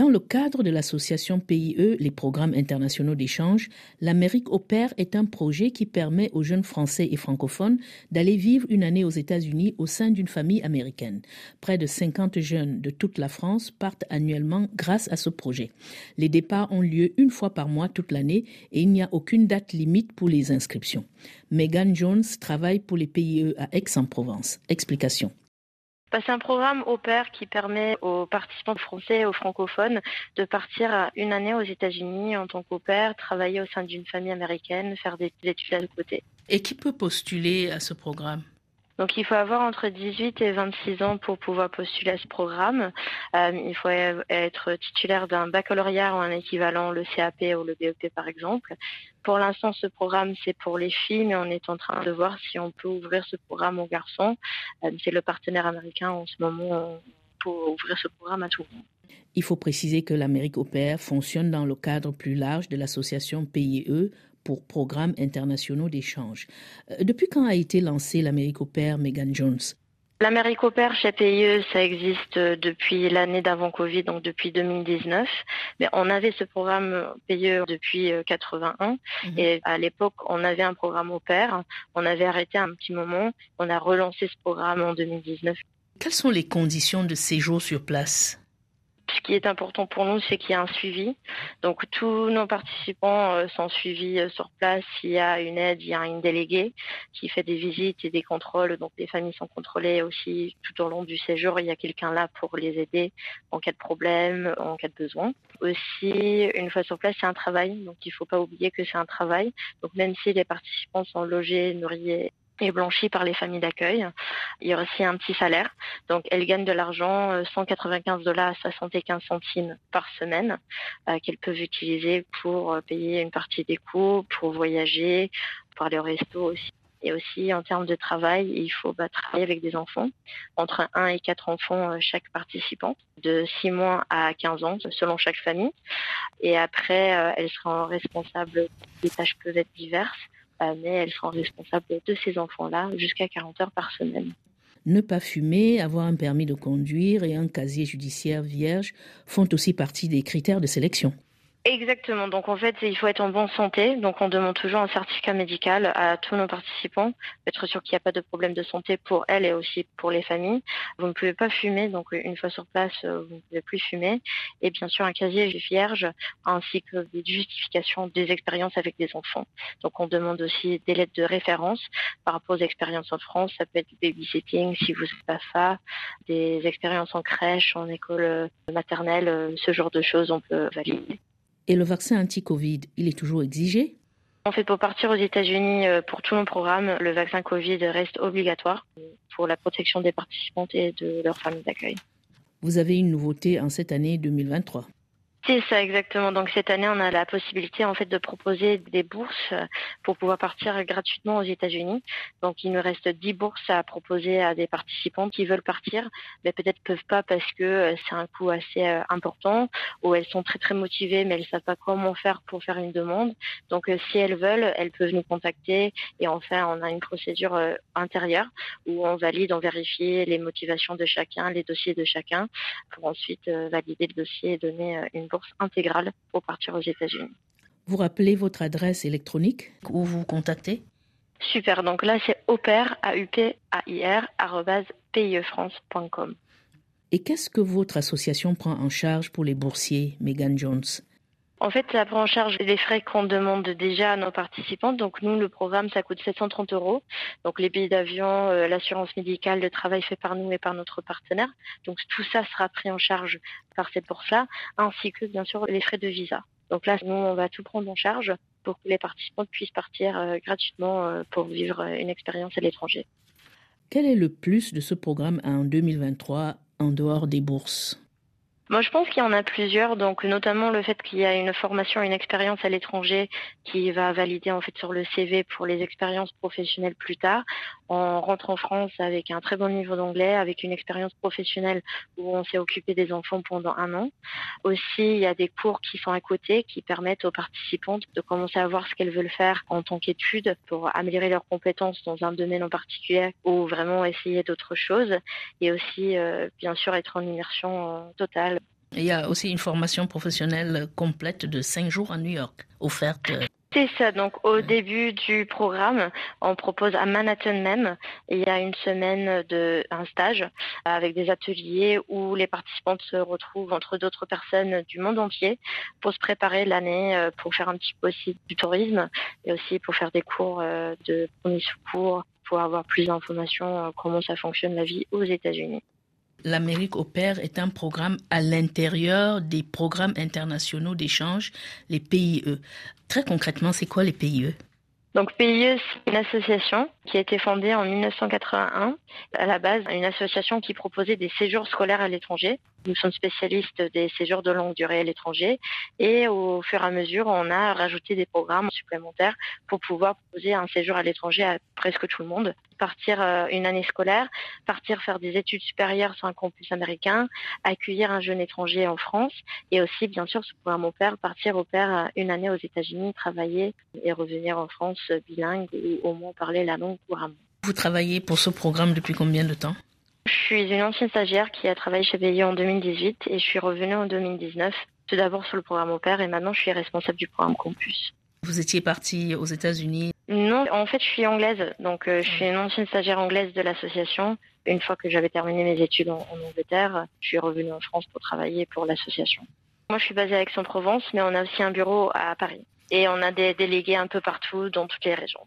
Dans le cadre de l'association PIE, les programmes internationaux d'échange, l'Amérique pair est un projet qui permet aux jeunes Français et francophones d'aller vivre une année aux États-Unis au sein d'une famille américaine. Près de 50 jeunes de toute la France partent annuellement grâce à ce projet. Les départs ont lieu une fois par mois toute l'année et il n'y a aucune date limite pour les inscriptions. Megan Jones travaille pour les PIE à Aix-en-Provence. Explication. C'est un programme au pair qui permet aux participants français et aux francophones de partir une année aux États-Unis en tant qu'au pair, travailler au sein d'une famille américaine, faire des études à côté. Et qui peut postuler à ce programme? Donc il faut avoir entre 18 et 26 ans pour pouvoir postuler à ce programme. Euh, il faut être titulaire d'un baccalauréat ou un équivalent, le CAP ou le BEP par exemple. Pour l'instant, ce programme, c'est pour les filles, mais on est en train de voir si on peut ouvrir ce programme aux garçons. Euh, c'est le partenaire américain en ce moment pour ouvrir ce programme à tout le monde. Il faut préciser que l'Amérique au pair fonctionne dans le cadre plus large de l'association PIE, pour programmes internationaux d'échange. Euh, depuis quand a été lancé l'Amérique au pair, Megan Jones? L'Amérique au pair chez PIE, ça existe depuis l'année d'avant Covid, donc depuis 2019. Mais on avait ce programme PIE depuis 81. Euh, mhm. Et à l'époque, on avait un programme au pair. On avait arrêté un petit moment. On a relancé ce programme en 2019. Quelles sont les conditions de séjour sur place? Ce qui est important pour nous, c'est qu'il y ait un suivi. Donc tous nos participants euh, sont suivis euh, sur place. S'il y a une aide, il y a une déléguée qui fait des visites et des contrôles. Donc les familles sont contrôlées aussi tout au long du séjour. Il y a quelqu'un là pour les aider en cas de problème, en cas de besoin. Aussi, une fois sur place, c'est un travail. Donc il ne faut pas oublier que c'est un travail. Donc même si les participants sont logés, nourris est blanchie par les familles d'accueil. Il y a aussi un petit salaire. Donc, elle gagne de l'argent, 195 euh, dollars à 75 centimes par semaine, euh, qu'elles peuvent utiliser pour euh, payer une partie des coûts, pour voyager, pour aller au resto aussi. Et aussi, en termes de travail, il faut bah, travailler avec des enfants, entre 1 et 4 enfants chaque participant, de 6 mois à 15 ans, selon chaque famille. Et après, elle sera responsable, les tâches peuvent être diverses, mais elle sera responsable de ces enfants-là jusqu'à 40 heures par semaine. Ne pas fumer, avoir un permis de conduire et un casier judiciaire vierge font aussi partie des critères de sélection. Exactement. Donc en fait, il faut être en bonne santé. Donc on demande toujours un certificat médical à tous nos participants, être sûr qu'il n'y a pas de problème de santé pour elles et aussi pour les familles. Vous ne pouvez pas fumer, donc une fois sur place, euh, vous ne pouvez plus fumer. Et bien sûr un casier vierge ainsi que des justifications des expériences avec des enfants. Donc on demande aussi des lettres de référence par rapport aux expériences en France. Ça peut être du babysitting si vous pas ça, des expériences en crèche, en école maternelle, euh, ce genre de choses on peut valider. Et le vaccin anti-Covid, il est toujours exigé? En fait, pour partir aux États-Unis, euh, pour tous nos programmes, le vaccin Covid reste obligatoire pour la protection des participantes et de leurs familles d'accueil. Vous avez une nouveauté en cette année 2023 c'est ça exactement. Donc cette année, on a la possibilité en fait de proposer des bourses pour pouvoir partir gratuitement aux États-Unis. Donc il nous reste 10 bourses à proposer à des participants qui veulent partir, mais peut-être peuvent pas parce que euh, c'est un coût assez euh, important ou elles sont très très motivées mais elles savent pas comment faire pour faire une demande. Donc euh, si elles veulent, elles peuvent nous contacter et enfin on a une procédure intérieure où on valide, on vérifie les motivations de chacun, les dossiers de chacun pour ensuite valider le dossier et donner une bourse intégrale pour partir aux États-Unis. Vous rappelez votre adresse électronique où vous contactez? Super, donc là c'est aupair, a u p a i r piefrance.com. Et qu'est-ce que votre association prend en charge pour les boursiers, Megan Jones? En fait, ça prend en charge les frais qu'on demande déjà à nos participants. Donc nous, le programme, ça coûte 730 euros. Donc les billets d'avion, euh, l'assurance médicale, le travail fait par nous et par notre partenaire. Donc tout ça sera pris en charge par cette bourse-là, ainsi que bien sûr les frais de visa. Donc là, nous, on va tout prendre en charge pour que les participants puissent partir euh, gratuitement euh, pour vivre une expérience à l'étranger. Quel est le plus de ce programme en 2023 en dehors des bourses? Moi, je pense qu'il y en a plusieurs, donc notamment le fait qu'il y a une formation, une expérience à l'étranger qui va valider en fait sur le CV pour les expériences professionnelles plus tard. On rentre en France avec un très bon niveau d'anglais, avec une expérience professionnelle où on s'est occupé des enfants pendant un an. Aussi, il y a des cours qui sont à côté qui permettent aux participantes de commencer à voir ce qu'elles veulent faire en tant qu'études pour améliorer leurs compétences dans un domaine en particulier ou vraiment essayer d'autres choses et aussi, euh, bien sûr, être en immersion euh, totale Il y a aussi une formation professionnelle complète de cinq jours à New York, offerte c'est ça. Donc, au début du programme, on propose à Manhattan même, il y a une semaine de un stage avec des ateliers où les participantes se retrouvent entre d'autres personnes du monde entier pour se préparer l'année, euh, pour faire un petit peu aussi du tourisme et aussi pour faire des cours euh, de premiers secours, pour avoir plus d'informations euh, comment ça fonctionne la vie aux États-Unis. L'Amérique pair est un programme à l'intérieur des programmes internationaux d'échange, les PIE. Très concrètement, c'est quoi les PIE donc PIE, c'est une association qui a été fondée en 1981. À la base, une association qui proposait des séjours scolaires à l'étranger. Nous sommes spécialistes des séjours de longue durée à l'étranger et au fur et à mesure, on a rajouté des programmes supplémentaires pour pouvoir proposer un séjour à l'étranger à presque tout le monde. Partir euh, une année scolaire, partir faire des études supérieures sur un campus américain, accueillir un jeune étranger en France et aussi, bien sûr, ce programme au pair, partir au pair euh, une année aux États-Unis, travailler et revenir en France bilingue ou au moins parler la langue Vous travaillez pour ce programme depuis combien de temps? Je suis une ancienne stagiaire qui a travaillé chez BI en 2018 et je suis revenue en 2019, tout d'abord sur le programme au pair et maintenant je suis responsable du programme Campus. Vous étiez partie aux États-Unis? Non, en fait je suis anglaise, donc euh, je suis une ancienne stagiaire anglaise de l'association. Une fois que j'avais terminé mes études en, Angleterre, je suis revenue en France pour travailler pour l'association. Moi je suis basée à Aix-en-Provence, mais on a aussi un bureau à Paris et on a des délégués un peu partout dans toutes les régions.